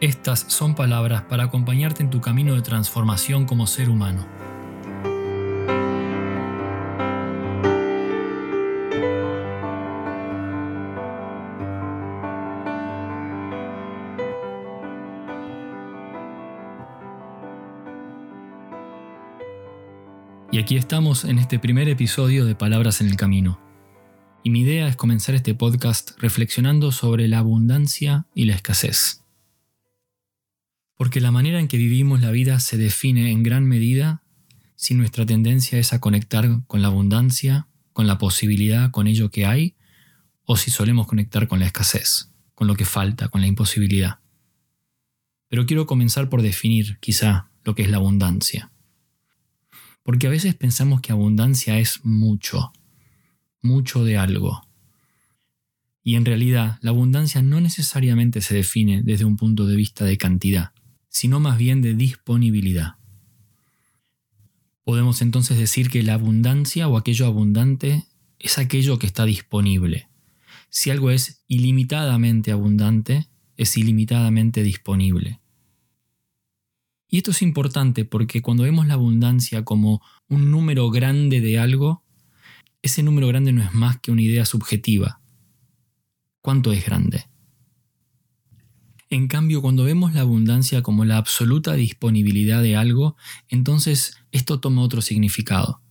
estas son palabras para acompañarte en tu camino de transformación como ser humano. Y aquí estamos en este primer episodio de Palabras en el Camino. Y mi idea es comenzar este podcast reflexionando sobre la abundancia y la escasez porque la manera en que vivimos la vida se define en gran medida si nuestra tendencia es a conectar con la abundancia, con la posibilidad, con ello que hay, o si solemos conectar con la escasez, con lo que falta, con la imposibilidad. Pero quiero comenzar por definir, quizá, lo que es la abundancia. Porque a veces pensamos que abundancia es mucho, mucho de algo. Y en realidad la abundancia no necesariamente se define desde un punto de vista de cantidad sino más bien de disponibilidad. Podemos entonces decir que la abundancia o aquello abundante es aquello que está disponible. Si algo es ilimitadamente abundante, es ilimitadamente disponible. Y esto es importante porque cuando vemos la abundancia como un número grande de algo, ese número grande no es más que una idea subjetiva. ¿Cuánto es grande? En cambio, cuando vemos la abundancia como la absoluta disponibilidad de algo, entonces esto toma otro significado.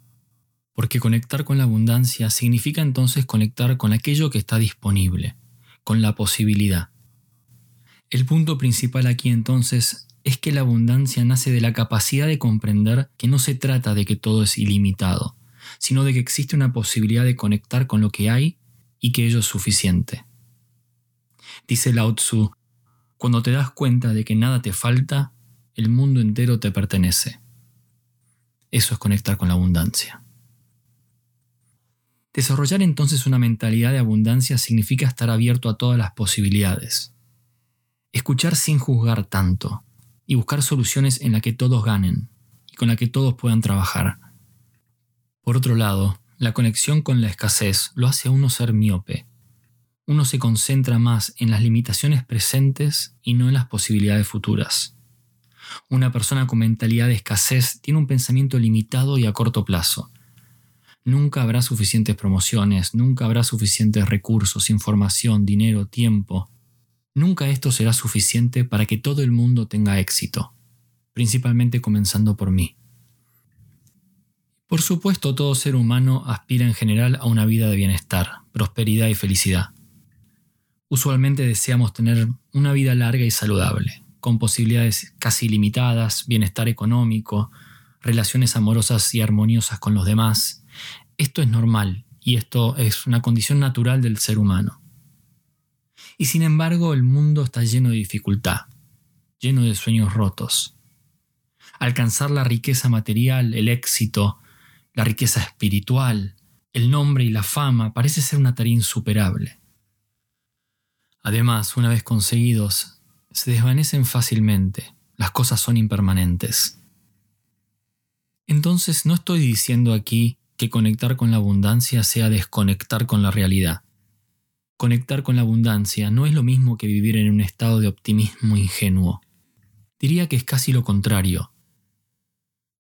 Porque conectar con la abundancia significa entonces conectar con aquello que está disponible, con la posibilidad. El punto principal aquí entonces es que la abundancia nace de la capacidad de comprender que no se trata de que todo es ilimitado, sino de que existe una posibilidad de conectar con lo que hay y que ello es suficiente. Dice Lao Tzu, cuando te das cuenta de que nada te falta, el mundo entero te pertenece. Eso es conectar con la abundancia. Desarrollar entonces una mentalidad de abundancia significa estar abierto a todas las posibilidades. Escuchar sin juzgar tanto y buscar soluciones en las que todos ganen y con las que todos puedan trabajar. Por otro lado, la conexión con la escasez lo hace a uno ser miope uno se concentra más en las limitaciones presentes y no en las posibilidades futuras. Una persona con mentalidad de escasez tiene un pensamiento limitado y a corto plazo. Nunca habrá suficientes promociones, nunca habrá suficientes recursos, información, dinero, tiempo. Nunca esto será suficiente para que todo el mundo tenga éxito, principalmente comenzando por mí. Por supuesto, todo ser humano aspira en general a una vida de bienestar, prosperidad y felicidad. Usualmente deseamos tener una vida larga y saludable, con posibilidades casi limitadas, bienestar económico, relaciones amorosas y armoniosas con los demás. Esto es normal y esto es una condición natural del ser humano. Y sin embargo el mundo está lleno de dificultad, lleno de sueños rotos. Alcanzar la riqueza material, el éxito, la riqueza espiritual, el nombre y la fama parece ser una tarea insuperable. Además, una vez conseguidos, se desvanecen fácilmente, las cosas son impermanentes. Entonces no estoy diciendo aquí que conectar con la abundancia sea desconectar con la realidad. Conectar con la abundancia no es lo mismo que vivir en un estado de optimismo ingenuo. Diría que es casi lo contrario.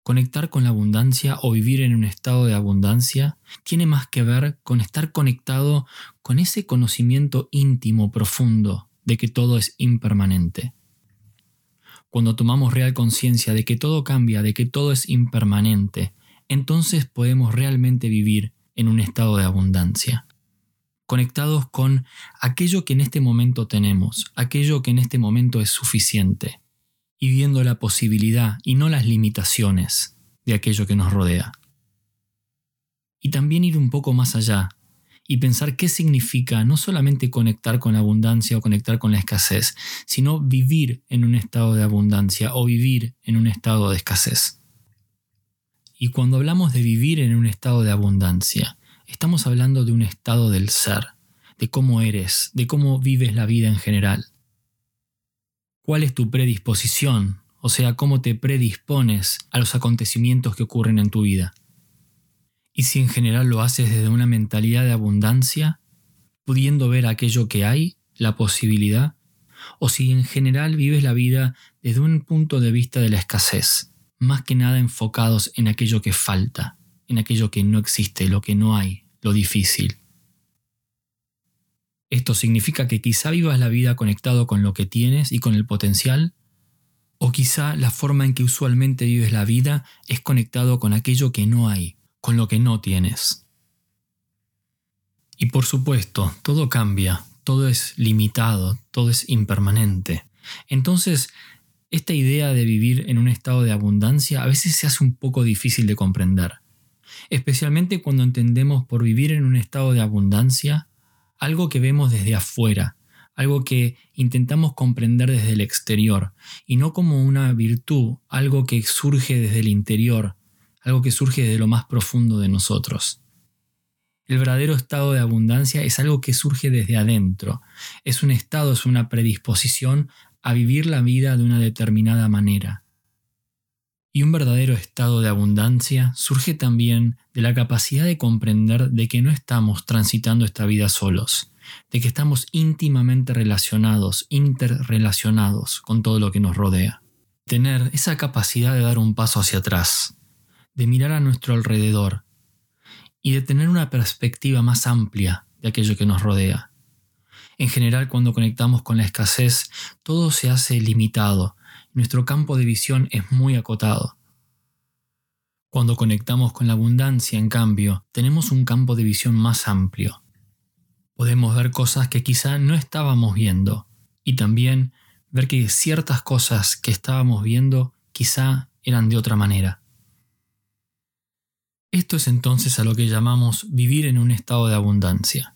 Conectar con la abundancia o vivir en un estado de abundancia tiene más que ver con estar conectado con ese conocimiento íntimo, profundo, de que todo es impermanente. Cuando tomamos real conciencia de que todo cambia, de que todo es impermanente, entonces podemos realmente vivir en un estado de abundancia. Conectados con aquello que en este momento tenemos, aquello que en este momento es suficiente y viendo la posibilidad y no las limitaciones de aquello que nos rodea. Y también ir un poco más allá y pensar qué significa no solamente conectar con la abundancia o conectar con la escasez, sino vivir en un estado de abundancia o vivir en un estado de escasez. Y cuando hablamos de vivir en un estado de abundancia, estamos hablando de un estado del ser, de cómo eres, de cómo vives la vida en general. ¿Cuál es tu predisposición? O sea, cómo te predispones a los acontecimientos que ocurren en tu vida. Y si en general lo haces desde una mentalidad de abundancia, pudiendo ver aquello que hay, la posibilidad, o si en general vives la vida desde un punto de vista de la escasez, más que nada enfocados en aquello que falta, en aquello que no existe, lo que no hay, lo difícil. Esto significa que quizá vivas la vida conectado con lo que tienes y con el potencial, o quizá la forma en que usualmente vives la vida es conectado con aquello que no hay, con lo que no tienes. Y por supuesto, todo cambia, todo es limitado, todo es impermanente. Entonces, esta idea de vivir en un estado de abundancia a veces se hace un poco difícil de comprender, especialmente cuando entendemos por vivir en un estado de abundancia algo que vemos desde afuera, algo que intentamos comprender desde el exterior, y no como una virtud, algo que surge desde el interior, algo que surge desde lo más profundo de nosotros. El verdadero estado de abundancia es algo que surge desde adentro. Es un estado, es una predisposición a vivir la vida de una determinada manera. Y un verdadero estado de abundancia surge también de la capacidad de comprender de que no estamos transitando esta vida solos, de que estamos íntimamente relacionados, interrelacionados con todo lo que nos rodea. Tener esa capacidad de dar un paso hacia atrás, de mirar a nuestro alrededor y de tener una perspectiva más amplia de aquello que nos rodea. En general, cuando conectamos con la escasez, todo se hace limitado, nuestro campo de visión es muy acotado. Cuando conectamos con la abundancia, en cambio, tenemos un campo de visión más amplio. Podemos ver cosas que quizá no estábamos viendo y también ver que ciertas cosas que estábamos viendo quizá eran de otra manera. Esto es entonces a lo que llamamos vivir en un estado de abundancia.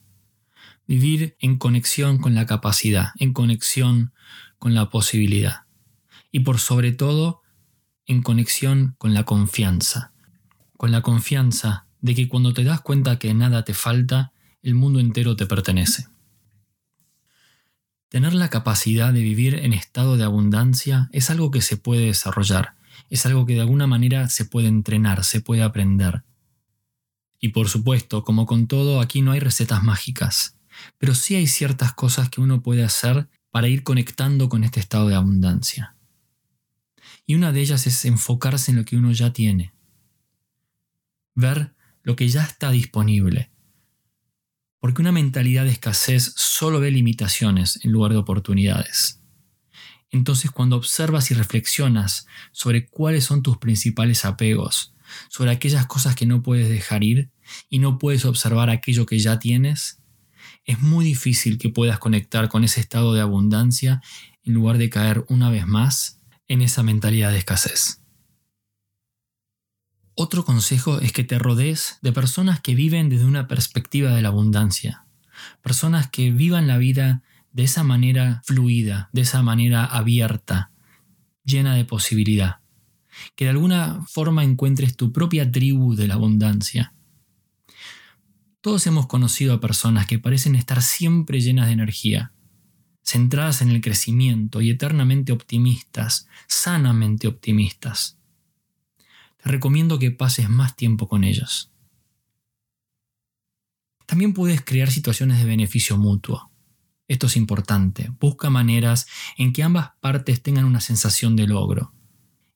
Vivir en conexión con la capacidad, en conexión con la posibilidad. Y por sobre todo, en conexión con la confianza. Con la confianza de que cuando te das cuenta que nada te falta, el mundo entero te pertenece. Tener la capacidad de vivir en estado de abundancia es algo que se puede desarrollar, es algo que de alguna manera se puede entrenar, se puede aprender. Y por supuesto, como con todo, aquí no hay recetas mágicas, pero sí hay ciertas cosas que uno puede hacer para ir conectando con este estado de abundancia. Y una de ellas es enfocarse en lo que uno ya tiene. Ver lo que ya está disponible. Porque una mentalidad de escasez solo ve limitaciones en lugar de oportunidades. Entonces cuando observas y reflexionas sobre cuáles son tus principales apegos, sobre aquellas cosas que no puedes dejar ir y no puedes observar aquello que ya tienes, es muy difícil que puedas conectar con ese estado de abundancia en lugar de caer una vez más en esa mentalidad de escasez. Otro consejo es que te rodees de personas que viven desde una perspectiva de la abundancia, personas que vivan la vida de esa manera fluida, de esa manera abierta, llena de posibilidad que de alguna forma encuentres tu propia tribu de la abundancia. Todos hemos conocido a personas que parecen estar siempre llenas de energía, centradas en el crecimiento y eternamente optimistas, sanamente optimistas. Te recomiendo que pases más tiempo con ellos. También puedes crear situaciones de beneficio mutuo. Esto es importante. Busca maneras en que ambas partes tengan una sensación de logro.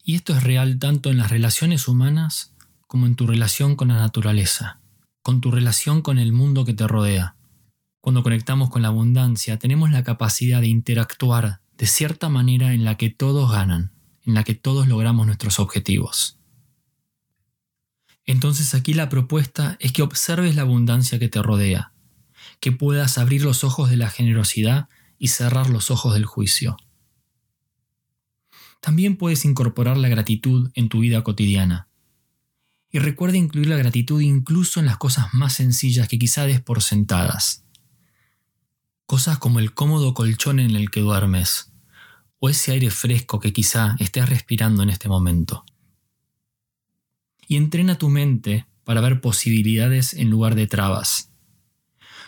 Y esto es real tanto en las relaciones humanas como en tu relación con la naturaleza, con tu relación con el mundo que te rodea. Cuando conectamos con la abundancia, tenemos la capacidad de interactuar de cierta manera en la que todos ganan, en la que todos logramos nuestros objetivos. Entonces aquí la propuesta es que observes la abundancia que te rodea, que puedas abrir los ojos de la generosidad y cerrar los ojos del juicio. También puedes incorporar la gratitud en tu vida cotidiana. Y recuerda incluir la gratitud incluso en las cosas más sencillas que quizá des por sentadas. Cosas como el cómodo colchón en el que duermes, o ese aire fresco que quizá estés respirando en este momento. y entrena tu mente para ver posibilidades en lugar de trabas.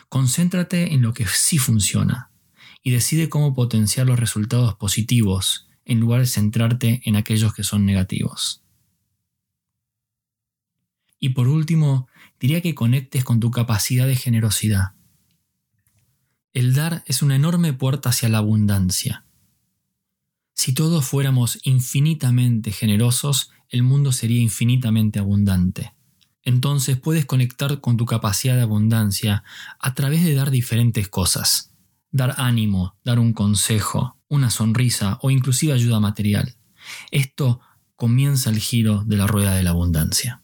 Concéntrate en lo que sí funciona y decide cómo potenciar los resultados positivos en lugar de centrarte en aquellos que son negativos. Y por último, diría que conectes con tu capacidad de generosidad. El dar es una enorme puerta hacia la abundancia. Si todos fuéramos infinitamente generosos, el mundo sería infinitamente abundante. Entonces puedes conectar con tu capacidad de abundancia a través de dar diferentes cosas. Dar ánimo, dar un consejo, una sonrisa o inclusive ayuda material. Esto comienza el giro de la rueda de la abundancia.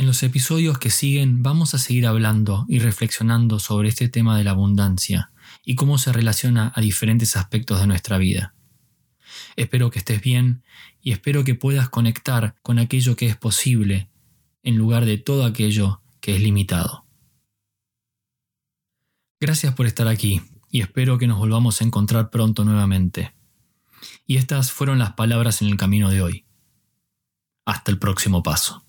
En los episodios que siguen vamos a seguir hablando y reflexionando sobre este tema de la abundancia y cómo se relaciona a diferentes aspectos de nuestra vida. Espero que estés bien y espero que puedas conectar con aquello que es posible en lugar de todo aquello que es limitado. Gracias por estar aquí y espero que nos volvamos a encontrar pronto nuevamente. Y estas fueron las palabras en el camino de hoy. Hasta el próximo paso.